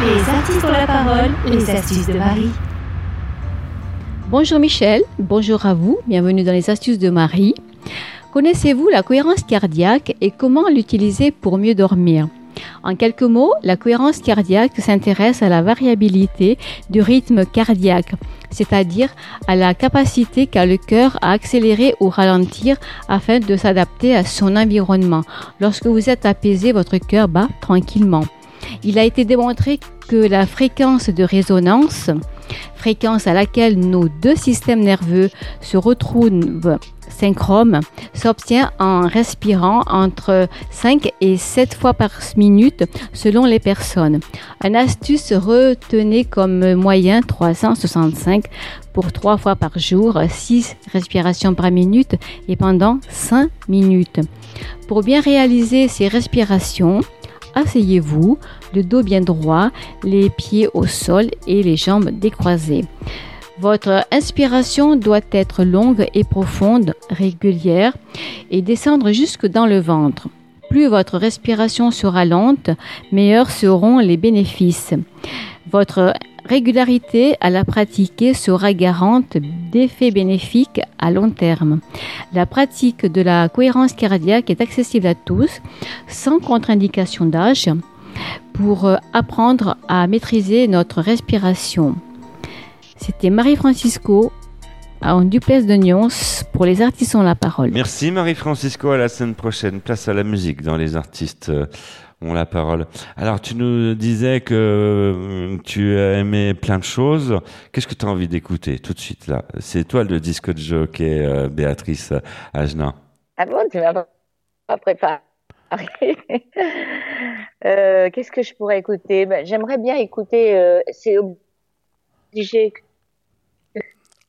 Les artistes ont la parole, les astuces de Marie. Bonjour Michel, bonjour à vous, bienvenue dans les astuces de Marie. Connaissez-vous la cohérence cardiaque et comment l'utiliser pour mieux dormir? En quelques mots, la cohérence cardiaque s'intéresse à la variabilité du rythme cardiaque, c'est-à-dire à la capacité qu'a le cœur à accélérer ou ralentir afin de s'adapter à son environnement. Lorsque vous êtes apaisé, votre cœur bat tranquillement. Il a été démontré que la fréquence de résonance, fréquence à laquelle nos deux systèmes nerveux se retrouvent synchrone, s'obtient en respirant entre 5 et 7 fois par minute selon les personnes. Un astuce retenez comme moyen 365 pour 3 fois par jour, 6 respirations par minute et pendant 5 minutes. Pour bien réaliser ces respirations, asseyez-vous, le dos bien droit, les pieds au sol et les jambes décroisées. Votre inspiration doit être longue et profonde, régulière et descendre jusque dans le ventre. Plus votre respiration sera lente, meilleurs seront les bénéfices. Votre régularité à la pratiquer sera garante d'effets bénéfiques à long terme. La pratique de la cohérence cardiaque est accessible à tous, sans contre-indication d'âge, pour euh, apprendre à maîtriser notre respiration. C'était Marie-Francisco en duplex de Nyons pour les artistes ont la parole. Merci Marie-Francisco, à la semaine prochaine. Place à la musique dans les artistes euh, ont la parole. Alors tu nous disais que euh, tu aimais plein de choses. Qu'est-ce que tu as envie d'écouter tout de suite là? C'est toi le disque de jockey, Béatrice Agenin. Ah bon, tu m'as pas préparé. Euh, Qu'est-ce que je pourrais écouter? Ben, J'aimerais bien écouter. euh, C'est obligé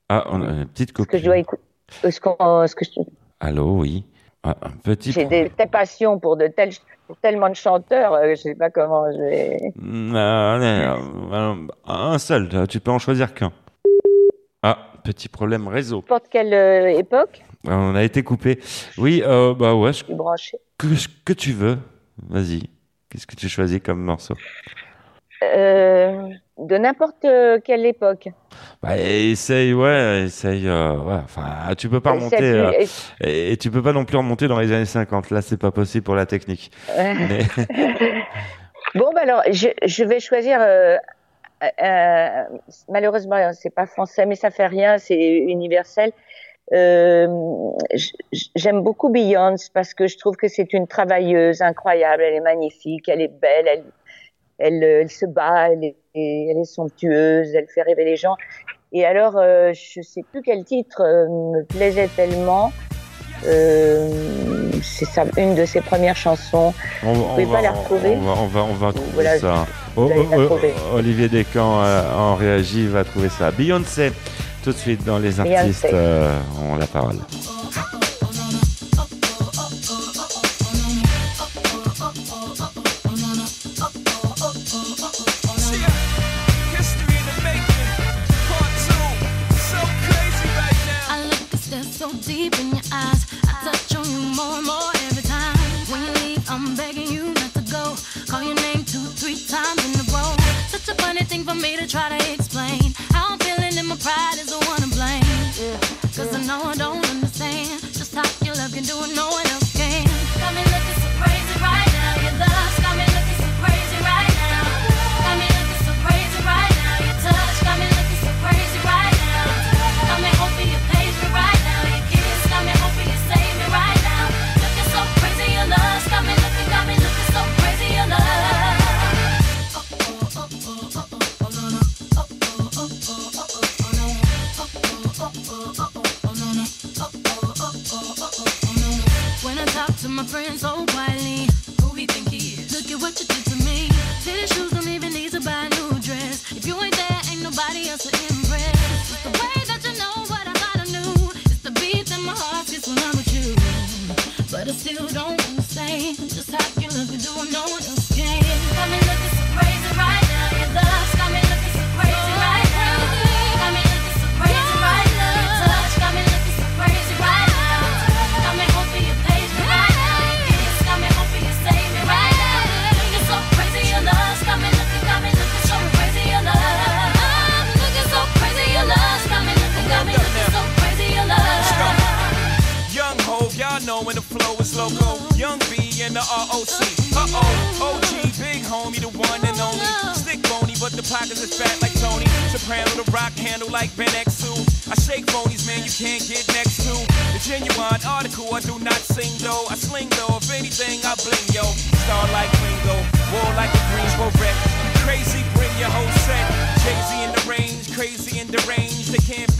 Ah, on a une petite que je copie. dois écouter. Ce, qu'on- ce que je- Allô, oui. Ah, un petit. j'ai des passions pour de tels, pour tellement de chanteurs. euh, je sais pas comment je vais. Ah, euh, un seul, tu peux en choisir qu'un. Ah, petit problème réseau. N'importe quelle euh, époque, On a été coupé. Oui, euh, bah ouais, je- branchée. que, que tu veux. Vas-y. Qu'est-ce que tu choisis comme morceau? Euh, de n'importe quelle époque. Bah, essaye, ouais, essaye. euh, ouais, enfin, tu peux pas remonter. euh, et, et tu peux pas non plus remonter dans les années 50. Là, c'est pas possible pour la technique. Mais- Bon, bah alors, je, je vais choisir. euh, euh, malheureusement, c'est pas français, mais ça fait rien, c'est universel. Euh, J'aime beaucoup Beyoncé parce que je trouve que c'est une travailleuse incroyable. Elle est magnifique, elle est belle, elle, elle, euh, elle se bat, elle est, elle est somptueuse, elle fait rêver les gens. Et alors, euh, je sais plus quel titre euh, me plaisait tellement. Euh, c'est ça, une de ses premières chansons. On, Vous pouvez pas la retrouver on va, on va, on va trouver Voilà, ça. Oh, oh, oh. Olivier Descamps euh, en réagit, va trouver ça. Beyoncé, tout de suite dans les artistes euh, ont la parole. History in the making. Part two. So crazy right now. I look at stare so deep in your eyes. I touch on you more and more every time. When you leave, I'm begging you not to go. Call your name thing for me to try to explain. How I'm feeling and my pride is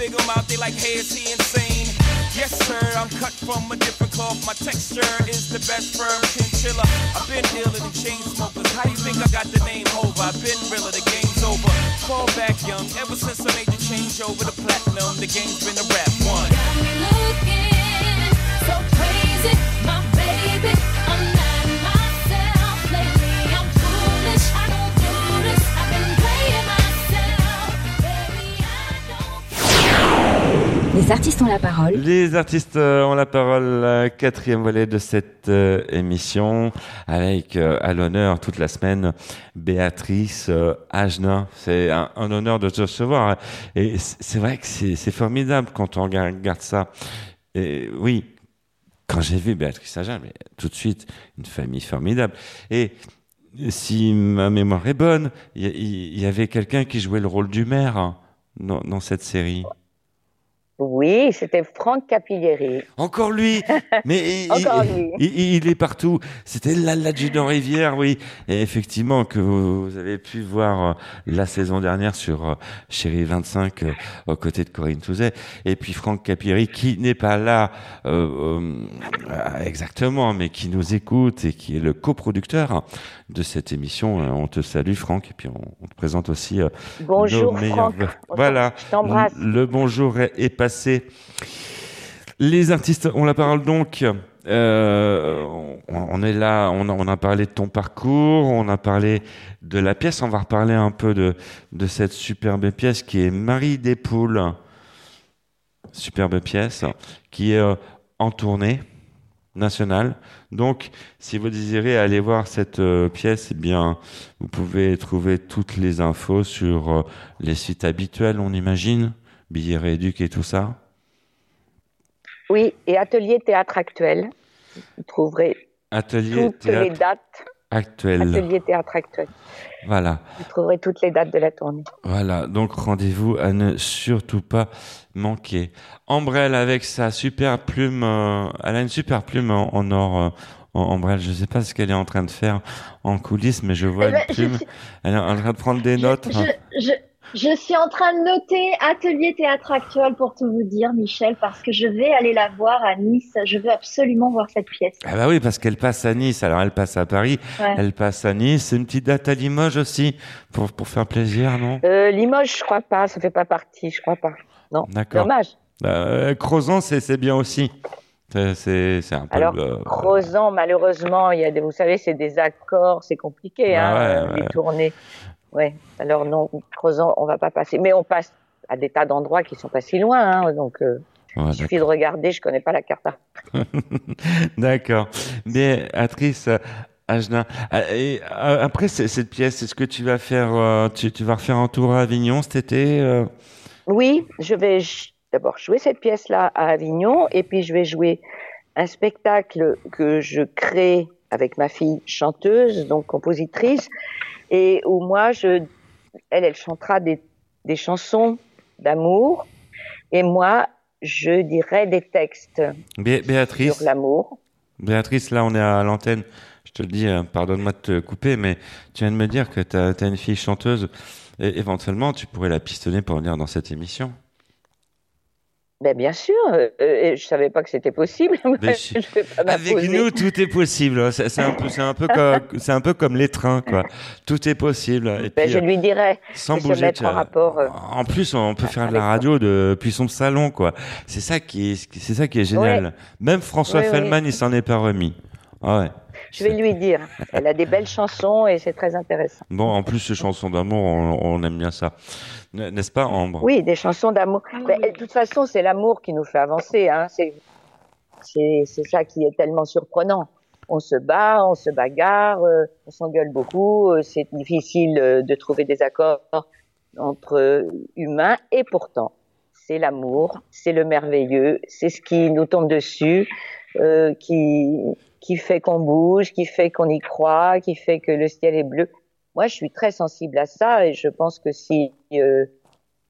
figure out, they like, hey, is he insane? Yes, sir, I'm cut from a different cloth. My texture is the best firm chinchilla. I've been dealing than chain smokers. How do you think I got the name over? I've been realer, the game's over. Fall back young, ever since I made the change over to platinum, the game's been a rap one. Got me looking so crazy, Les artistes ont la parole. Les artistes euh, ont la parole, quatrième volet de cette euh, émission, avec euh, à l'honneur toute la semaine Béatrice euh, Agenin. C'est un, honneur de te recevoir. Et c'est vrai que c'est formidable quand on regarde, ça. Et oui, quand j'ai vu Béatrice Agenin, tout de suite, une famille formidable. Et si ma mémoire est bonne, il y, avait quelqu'un qui jouait le rôle du maire hein, dans cette série. Oui, c'était Franck Capillieri. Encore lui Mais il, Encore il- lui. il- il est partout. C'était l'adjudant Rivière, oui. Et effectivement, que vous, vous avez pu voir euh, la saison dernière sur euh, Chérie 25 euh, aux côtés de Corinne Touzet. Et puis Franck Capiri, qui n'est pas là exactement, mais qui nous écoute et qui est le coproducteur de cette émission. On te salue, Franck. Et puis on, on te présente aussi Bonjour, nos meilleurs Franck. Voilà. je le bonjour est, est passé. Les artistes ont la parole donc. Euh, on, est là, on a, parlé de ton parcours, on a parlé de la pièce, on va reparler un peu de, cette superbe pièce qui est Marie des Poules. Superbe pièce qui est euh, en tournée nationale. Donc, si vous désirez aller voir cette euh, pièce, eh bien, vous pouvez trouver toutes les infos sur les sites habituels, on imagine, billets rééduques et tout ça. Oui, et Atelier Théâtre Actuel. Vous trouverez Atelier toutes les théâtre dates. actuel. Atelier Théâtre Actuel. Voilà. Vous trouverez toutes les dates de la tournée. Voilà, donc rendez-vous à ne surtout pas manquer. Ambrelle avec sa super plume, euh, elle a une super plume en, en or. euh, Ambrelle, je sais pas ce qu'elle est en train de faire en coulisses, mais je vois Eh ben, une je plume. Elle est en train de prendre des notes. Je, je, je suis en train de noter Atelier Théâtre Actuel pour tout vous dire, Michel, parce que je vais aller la voir à Nice. Je veux absolument voir cette pièce. Ah bah oui, parce qu'elle passe à Nice. Alors elle passe à Paris, Ouais. elle passe à Nice. C'est une petite date à Limoges aussi pour pour faire plaisir, non? Euh, Limoges, je crois pas, ça fait pas partie, je crois pas. Non, D'accord. dommage. Euh, Crozon, c'est c'est bien aussi. C'est un peu. Alors, le- Crozan, malheureusement, il y a des, vous savez, c'est des accords, c'est compliqué, Ah hein, ouais, euh, ouais. les tournées. Ouais. Alors non, Crozan, on va pas passer, mais on passe à des tas d'endroits qui sont pas si loin, hein, donc euh, Ouais, il suffit de regarder. Je connais pas la carte. D'accord. Agenin. Ah, Et euh, après cette pièce, est-ce que tu vas faire, euh, tu, tu vas refaire un tour à Avignon cet été Oui, je vais d'abord jouer cette pièce-là à Avignon, et puis je vais jouer un spectacle que je crée avec ma fille chanteuse, donc compositrice, et où moi, je, elle, elle chantera des, des chansons d'amour, et moi, je dirai des textes Bé- Béatrice. sur l'amour. Béatrice, là, on est à l'antenne. Je te le dis, euh, pardonne-moi de te couper, mais tu viens de me dire que tu as, une fille chanteuse. Et éventuellement, tu pourrais la pistonner pour venir dans cette émission. Ben, bien sûr, euh, euh, je savais pas que c'était possible. Avec nous, tout est possible. C'est c'est un peu, c'est un peu comme, c'est un peu comme les trains, quoi. Tout est possible. Et Ben, puis, je euh, lui dirai sans se bouger. mettre tu en vois. rapport. euh, En plus, on peut faire de la radio depuis son salon, quoi. C'est ça qui est, c'est ça qui est génial. Ouais. Même François ouais. Fellman, il s'en est pas remis. Ah ouais. Je vais lui dire. Elle a des belles chansons et c'est très intéressant. Bon, en plus, ces chansons d'amour, on, on aime bien ça. N'est-ce pas, Ambre? Oui, des chansons d'amour. Ben, de toute façon, c'est l'amour qui nous fait avancer. Hein. C'est, c'est, c'est ça qui est tellement surprenant. On se bat, on se bagarre, euh, on s'engueule beaucoup. euh, c'est difficile euh, de trouver des accords entre euh, humains et pourtant, c'est l'amour, c'est le merveilleux, c'est ce qui nous tombe dessus, euh, qui qui fait qu'on bouge, qui fait qu'on y croit, qui fait que le ciel est bleu. Moi, je suis très sensible à ça et je pense que si euh,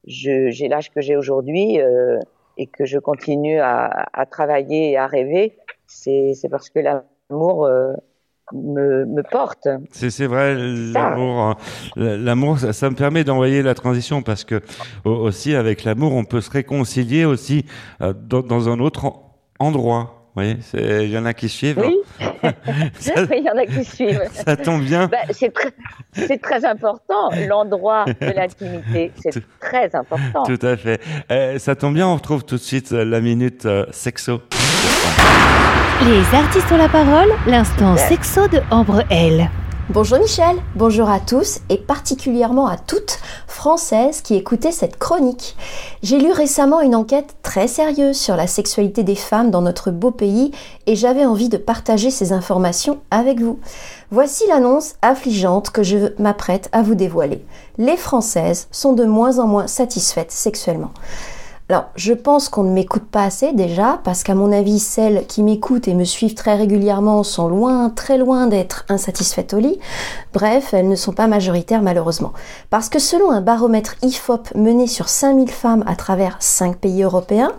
j'ai l'âge que j'ai aujourd'hui euh, et que je continue à, à travailler et à rêver, c'est parce que l'amour euh, me, me porte. C'est vrai, l'amour, hein. l'amour, ça, ça me permet d'envoyer la transition parce que au- aussi avec l'amour, on peut se réconcilier aussi dans, dans un autre en- endroit. Voyez, c'est- il y en a qui suivent. Oui. Ça- Oui, il y en a qui suivent. Ça tombe bien. Ben, c'est très, important. L'endroit de l'intimité, c'est très important. Tout à fait. Euh, ça tombe bien, on retrouve tout de suite euh, la minute euh, sexo. Les artistes ont la parole, l'instant sexo de Ambre L. Bonjour Michel, bonjour à tous et particulièrement à toutes françaises qui écoutaient cette chronique. J'ai lu récemment une enquête très sérieuse sur la sexualité des femmes dans notre beau pays et j'avais envie de partager ces informations avec vous. Voici l'annonce affligeante que je m'apprête à vous dévoiler. Les Françaises sont de moins en moins satisfaites sexuellement. Alors, je pense qu'on ne m'écoute pas assez déjà, parce qu'à mon avis, celles qui m'écoutent et me suivent très régulièrement sont loin, très loin d'être insatisfaites au lit. Bref, elles ne sont pas majoritaires malheureusement. Parce que selon un baromètre IFOP mené sur 5000 femmes à travers 5 pays européens,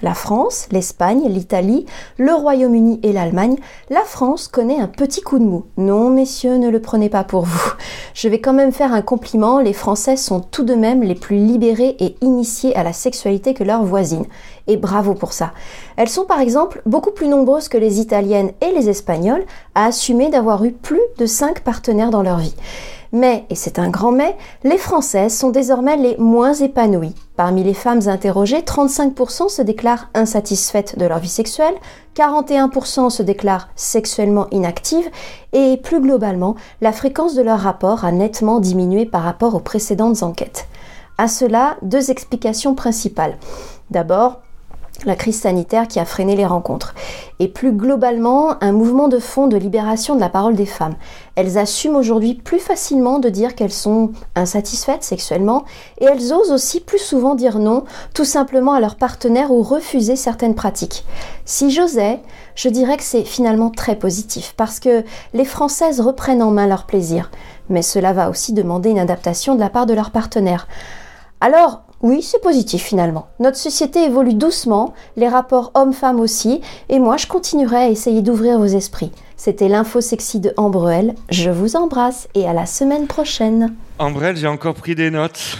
la France, l'Espagne, l'Italie, le Royaume-Uni et l'Allemagne, la France connaît un petit coup de mou. Non, messieurs, ne le prenez pas pour vous. Je vais quand même faire un compliment, les Français sont tout de même les plus libérés et initiés à la sexualité leurs voisines. Et bravo pour ça. Elles sont par exemple beaucoup plus nombreuses que les Italiennes et les Espagnoles à assumer d'avoir eu plus de 5 partenaires dans leur vie. Mais, et c'est un grand mais, les Françaises sont désormais les moins épanouies. Parmi les femmes interrogées, 35% se déclarent insatisfaites de leur vie sexuelle, 41% se déclarent sexuellement inactives, et plus globalement, la fréquence de leur rapport a nettement diminué par rapport aux précédentes enquêtes. À cela, deux explications principales. D'abord, la crise sanitaire qui a freiné les rencontres. Et plus globalement, un mouvement de fond de libération de la parole des femmes. Elles assument aujourd'hui plus facilement de dire qu'elles sont insatisfaites sexuellement et elles osent aussi plus souvent dire non tout simplement à leur partenaire ou refuser certaines pratiques. Si j'osais, je dirais que c'est finalement très positif parce que les Françaises reprennent en main leur plaisir. Mais cela va aussi demander une adaptation de la part de leur partenaire. Alors, oui, c'est positif finalement. Notre société évolue doucement, les rapports hommes-femmes aussi, et moi je continuerai à essayer d'ouvrir vos esprits. C'était l'info sexy de Ambrel. Je vous embrasse et à la semaine prochaine. Ambrelle, j'ai encore pris des notes.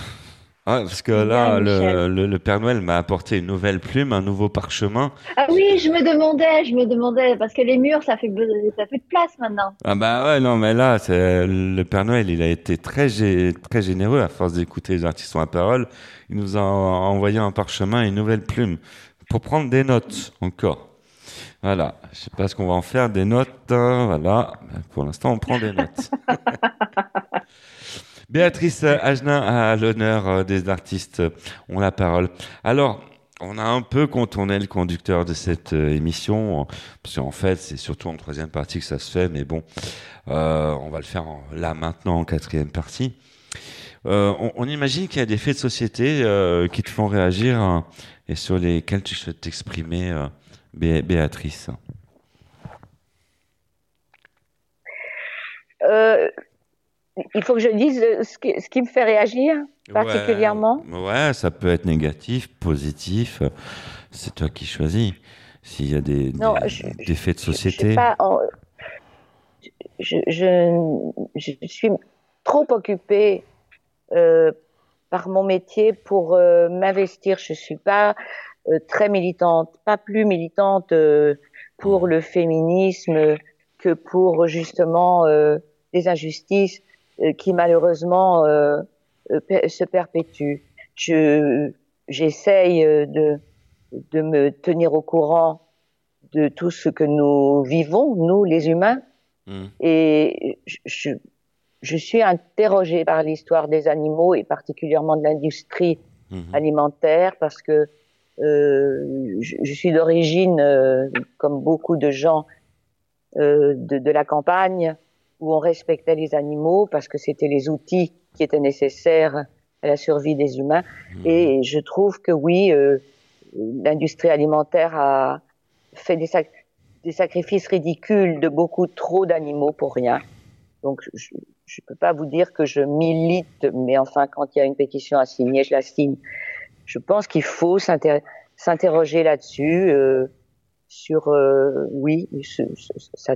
Ouais, parce que là, le, le- le Père Noël m'a apporté une nouvelle plume, un nouveau parchemin. Ah oui, je me demandais, je me demandais, parce que les murs, ça fait, ça fait de place maintenant. Ah bah ouais, non, mais là, le Père Noël, il a été très, gé- très généreux à force d'écouter les artistes à parole. Il nous a en- envoyé un parchemin et une nouvelle plume pour prendre des notes encore. Voilà, je sais pas ce qu'on va en faire, des notes, hein, voilà. Pour l'instant, on prend des notes. Béatrice Agenin a l'honneur euh, des artistes euh, ont la parole. Alors, on a un peu contourné le conducteur de cette euh, émission, parce qu'en fait, c'est surtout en troisième partie que ça se fait, mais bon, on va le faire là maintenant en quatrième partie. On, imagine qu'il y a des faits de société qui te font réagir hein, et sur lesquels tu souhaites t'exprimer, Bé- Béatrice. Il faut que je dise euh, ce qui, ce qui me fait réagir particulièrement. Ouais, ouais, ça peut être négatif, positif. C'est toi qui choisis. S'il y a des, Non, des, je- des faits de société. je, je, je suis trop occupée euh, par mon métier pour euh, m'investir. Je suis pas euh, très militante, pas plus militante pour le féminisme que pour justement des injustices qui malheureusement euh, euh, se perpétuent. Je j'essaye euh, de de me tenir au courant de tout ce que nous vivons, nous les humains, Mm. et je, je, je suis interrogée par l'histoire des animaux et particulièrement de l'industrie Mhm. alimentaire parce que euh, je, je suis d'origine, euh, comme beaucoup de gens euh, de, de la campagne, où on respectait les animaux parce que c'était les outils qui étaient nécessaires à la survie des humains. Et je trouve que oui, euh, l'industrie alimentaire a fait des, sac- des sacrifices ridicules de beaucoup trop d'animaux pour rien. Donc je ne peux pas vous dire que je milite, mais enfin quand il y a une pétition à signer, je la signe. Je pense qu'il faut s'inter- s'interroger là-dessus, euh, sur euh, oui, ce- ce- ça,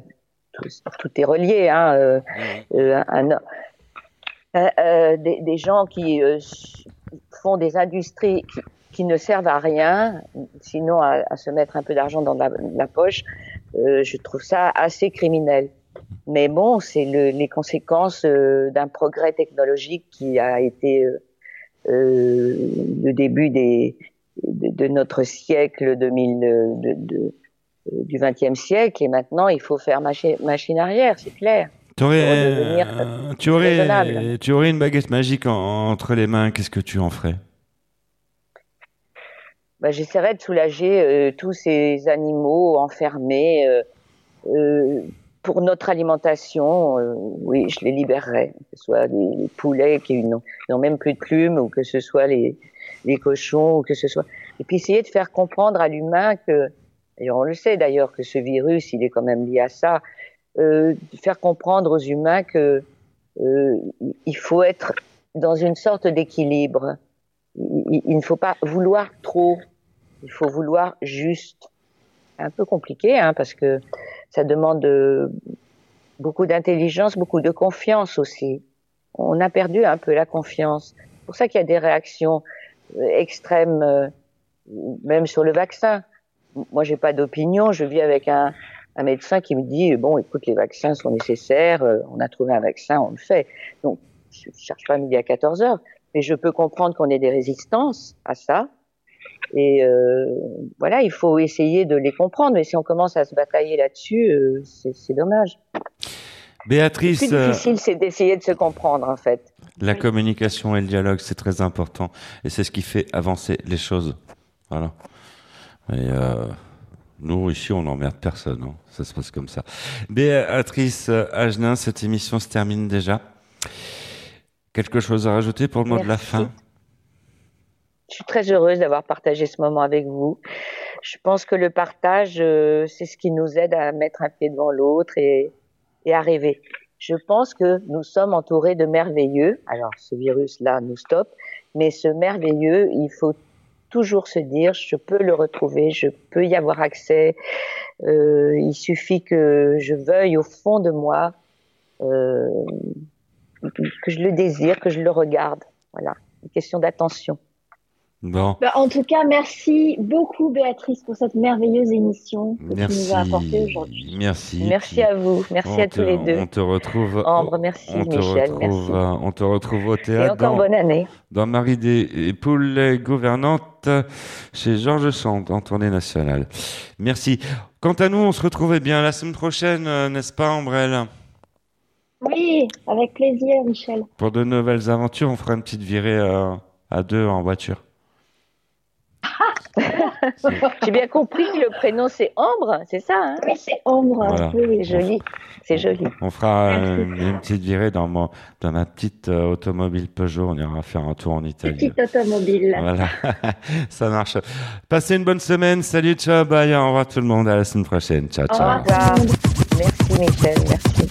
tout, tout est relié. Hein, euh, euh, un- euh, euh, des, des gens qui euh, font des industries qui, qui ne servent à rien, sinon à, à se mettre un peu d'argent dans la, la poche, euh, je trouve ça assez criminel. Mais bon, c'est le, les conséquences d'un progrès technologique qui a été le début des, de, de notre siècle 2000, euh, de, de, euh, du XXe siècle. Et maintenant, il faut faire machi- machine arrière, c'est clair. Tu aurais, euh, tu aurais, raisonnable. tu aurais une baguette magique en- entre les mains. Qu'est-ce que tu en ferais? Bah, j'essaierais de soulager euh, tous ces animaux enfermés euh, euh, pour notre alimentation. euh, oui, je les libérerais, que ce soit les, les poulets qui n'ont n'ont même plus de plumes, ou que ce soit les, les cochons, ou que ce soit. Et puis essayer de faire comprendre à l'humain que, et on le sait d'ailleurs que ce virus, il est quand même lié à ça, euh, faire comprendre aux humains que euh, il faut être dans une sorte d'équilibre. Il, il- ne faut pas vouloir trop, il faut vouloir juste. Un peu compliqué, hein, parce que ça demande euh, beaucoup d'intelligence, beaucoup de confiance aussi. On a perdu un peu la confiance. C'est pour ça qu'il y a des réactions euh, extrêmes, euh, même sur le vaccin. Moi, j'ai pas d'opinion. Je vis avec un, un médecin qui me dit bon, écoute, les vaccins sont nécessaires. euh, on a trouvé un vaccin, on le fait. Donc, je ne cherche pas midi à 14 heures, mais je peux comprendre qu'on ait des résistances à ça. Et euh, voilà, il faut essayer de les comprendre. Mais si on commence à se batailler là-dessus, euh, c'est dommage. Le Béatrice, plus euh, difficile, c'est d'essayer de se comprendre, en fait. la communication et le dialogue, c'est très important. Et c'est ce qui fait avancer les choses. Voilà. Et euh, nous, ici, on n'emmerde personne. hein. Ça se passe comme ça. Béatrice euh, Agenin, cette émission se termine déjà. Quelque chose à rajouter pour le mot de la fin? Je suis très heureuse d'avoir partagé ce moment avec vous. Je pense que le partage, euh, c'est ce qui nous aide à mettre un pied devant l'autre et, et à rêver. Je pense que nous sommes entourés de merveilleux. Alors, ce virus-là nous stoppe, mais ce merveilleux, il faut toujours se dire, je peux le retrouver, je peux y avoir accès. Euh, il suffit que je veuille au fond de moi, euh, que je le désire, que je le regarde. Voilà, une question d'attention. Bon. Bah, en tout cas, merci beaucoup Béatrice pour cette merveilleuse émission que tu nous as apportée aujourd'hui. Merci. Merci à vous, merci on à te- tous les deux. On te retrouve. Ambre, merci, on te Michel, retrouve, merci. euh, on te retrouve au Et théâtre. encore dans- bonne année. dans Marie des poules gouvernantes chez Georges Sand en tournée nationale. Merci. Quant à nous, on se retrouve eh bien la semaine prochaine, euh, n'est-ce pas, Ambrelle? Oui, avec plaisir, Michel. Pour de nouvelles aventures, on fera une petite virée euh, à deux en voiture. J'ai bien compris que le prénom c'est Ambre, c'est ça hein Oui, c'est Ambre. Voilà. Oui, joli, c'est joli. On fera euh, une petite virée dans, mon, dans ma petite euh, automobile Peugeot. On ira faire un tour en Italie. Petite automobile. Voilà, ça marche. Passez une bonne semaine. Salut, ciao, bye. Au revoir tout le monde. À la semaine prochaine. Ciao, Au ciao. revoir. Merci Michel, merci.